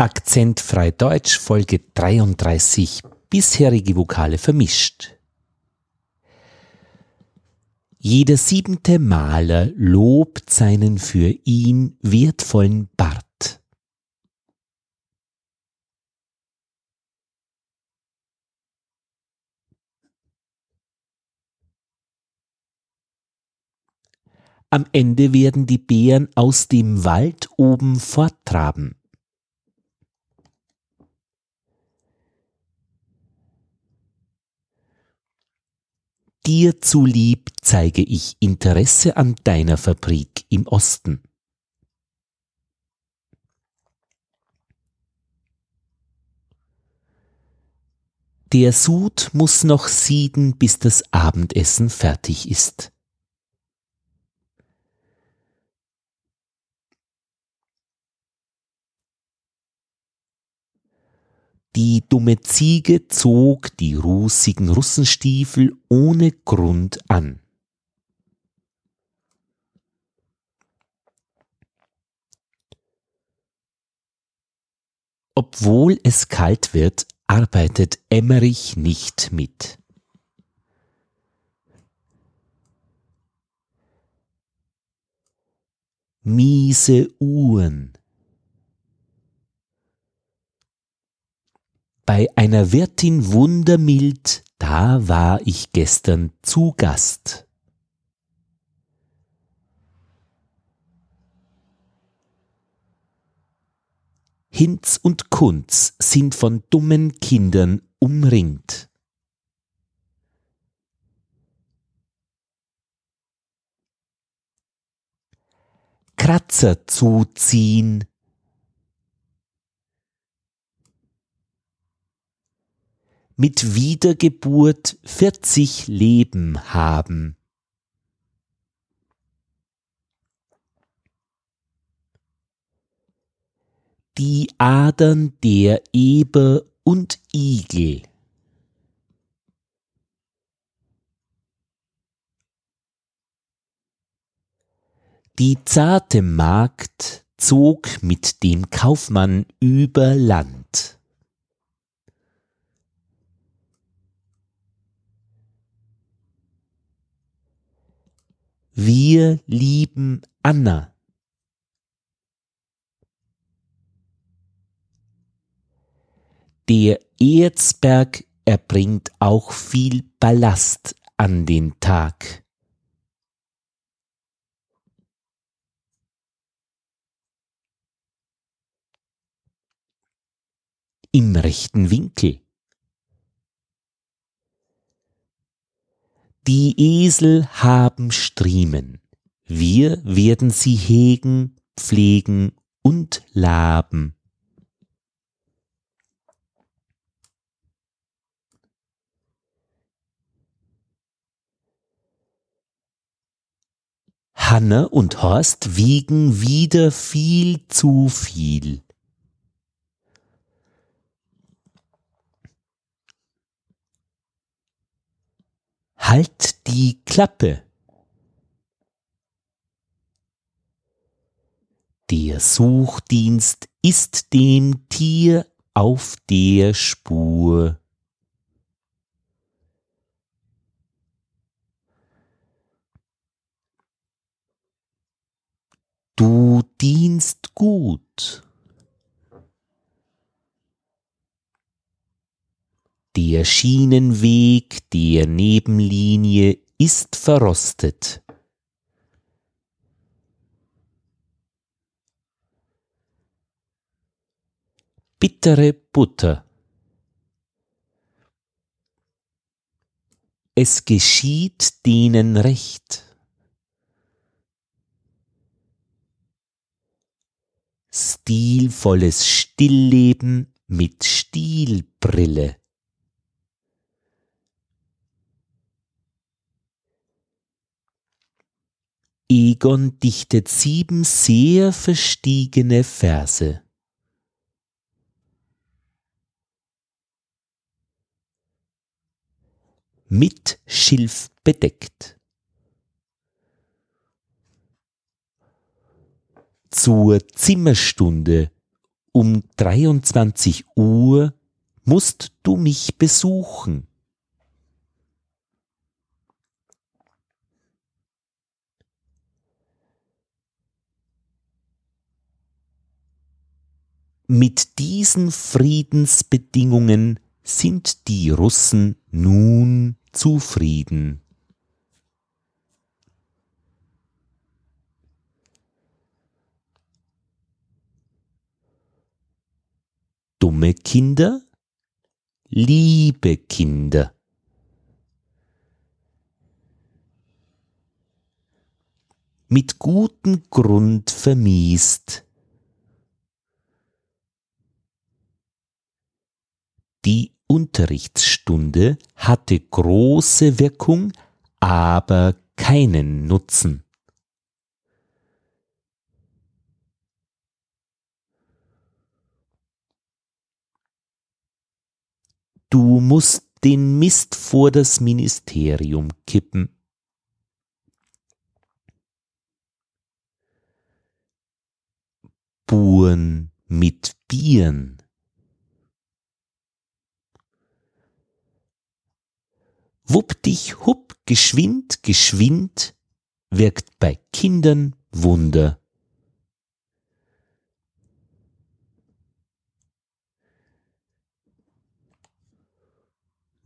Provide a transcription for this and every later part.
Akzentfrei Deutsch Folge 33 bisherige Vokale vermischt. Jeder siebente Maler lobt seinen für ihn wertvollen Bart. Am Ende werden die Bären aus dem Wald oben forttraben. Dir zulieb zeige ich Interesse an deiner Fabrik im Osten. Der Sud muss noch sieden, bis das Abendessen fertig ist. Die dumme Ziege zog die rußigen Russenstiefel ohne Grund an. Obwohl es kalt wird, arbeitet Emmerich nicht mit. Miese Uhren. Bei einer Wirtin wundermild, da war ich gestern zu Gast. Hinz und Kunz sind von dummen Kindern umringt. Kratzer zuziehen, mit Wiedergeburt 40 Leben haben. Die Adern der Eber und Igel. Die zarte Magd zog mit dem Kaufmann über Land. Wir lieben Anna. Der Erzberg erbringt auch viel Ballast an den Tag. Im rechten Winkel. Die Esel haben Striemen, wir werden sie hegen, pflegen und laben. Hanne und Horst wiegen wieder viel zu viel. Halt die Klappe. Der Suchdienst ist dem Tier auf der Spur. Du dienst gut. Der Schienenweg der Nebenlinie ist verrostet. Bittere Butter. Es geschieht denen recht. Stilvolles Stillleben mit Stilbrille. Egon dichtet sieben sehr verstiegene Verse. Mit Schilf bedeckt. Zur Zimmerstunde um 23 Uhr musst du mich besuchen. Mit diesen Friedensbedingungen sind die Russen nun zufrieden. Dumme Kinder, liebe Kinder. Mit gutem Grund vermiest Die Unterrichtsstunde hatte große Wirkung, aber keinen Nutzen. Du musst den Mist vor das Ministerium kippen. Buren mit Bieren. Wupp dich hupp, geschwind, geschwind, wirkt bei Kindern Wunder.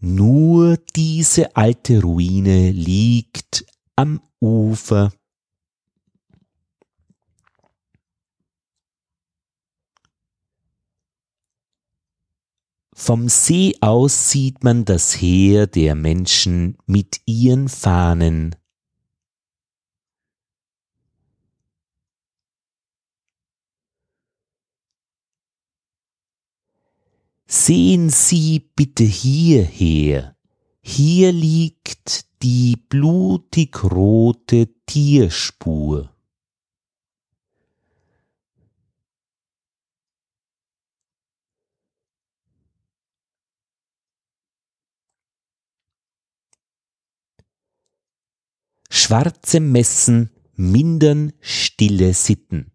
Nur diese alte Ruine liegt am Ufer Vom See aus sieht man das Heer der Menschen mit ihren Fahnen. Sehen Sie bitte hierher, hier liegt die blutig rote Tierspur. Schwarze Messen mindern stille Sitten.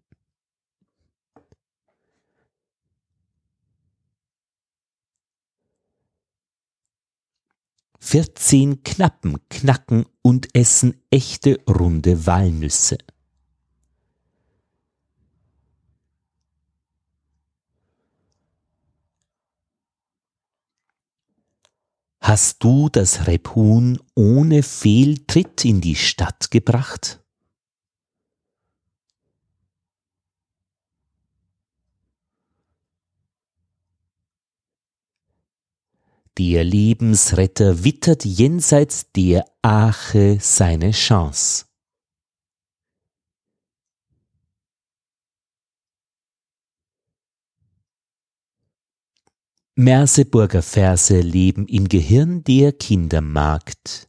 Vierzehn Knappen knacken und essen echte runde Walnüsse. Hast du das Rebhuhn ohne Fehltritt in die Stadt gebracht? Der Lebensretter wittert jenseits der Ache seine Chance. Merseburger Verse leben im Gehirn der Kindermagd.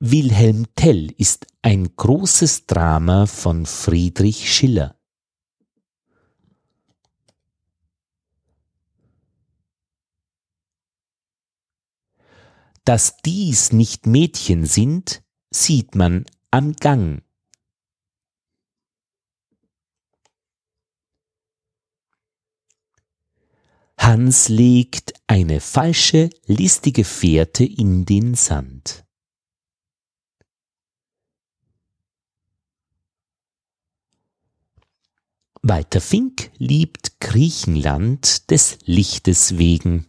Wilhelm Tell ist ein großes Drama von Friedrich Schiller. Dass dies nicht Mädchen sind, sieht man am Gang Hans legt eine falsche, listige Fährte in den Sand. Walter Fink liebt Griechenland des Lichtes wegen.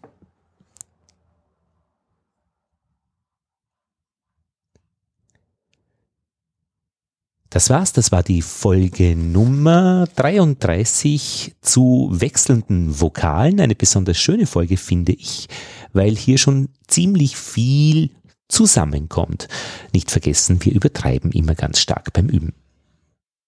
Das war's, das war die Folge Nummer 33 zu wechselnden Vokalen. Eine besonders schöne Folge finde ich, weil hier schon ziemlich viel zusammenkommt. Nicht vergessen, wir übertreiben immer ganz stark beim Üben.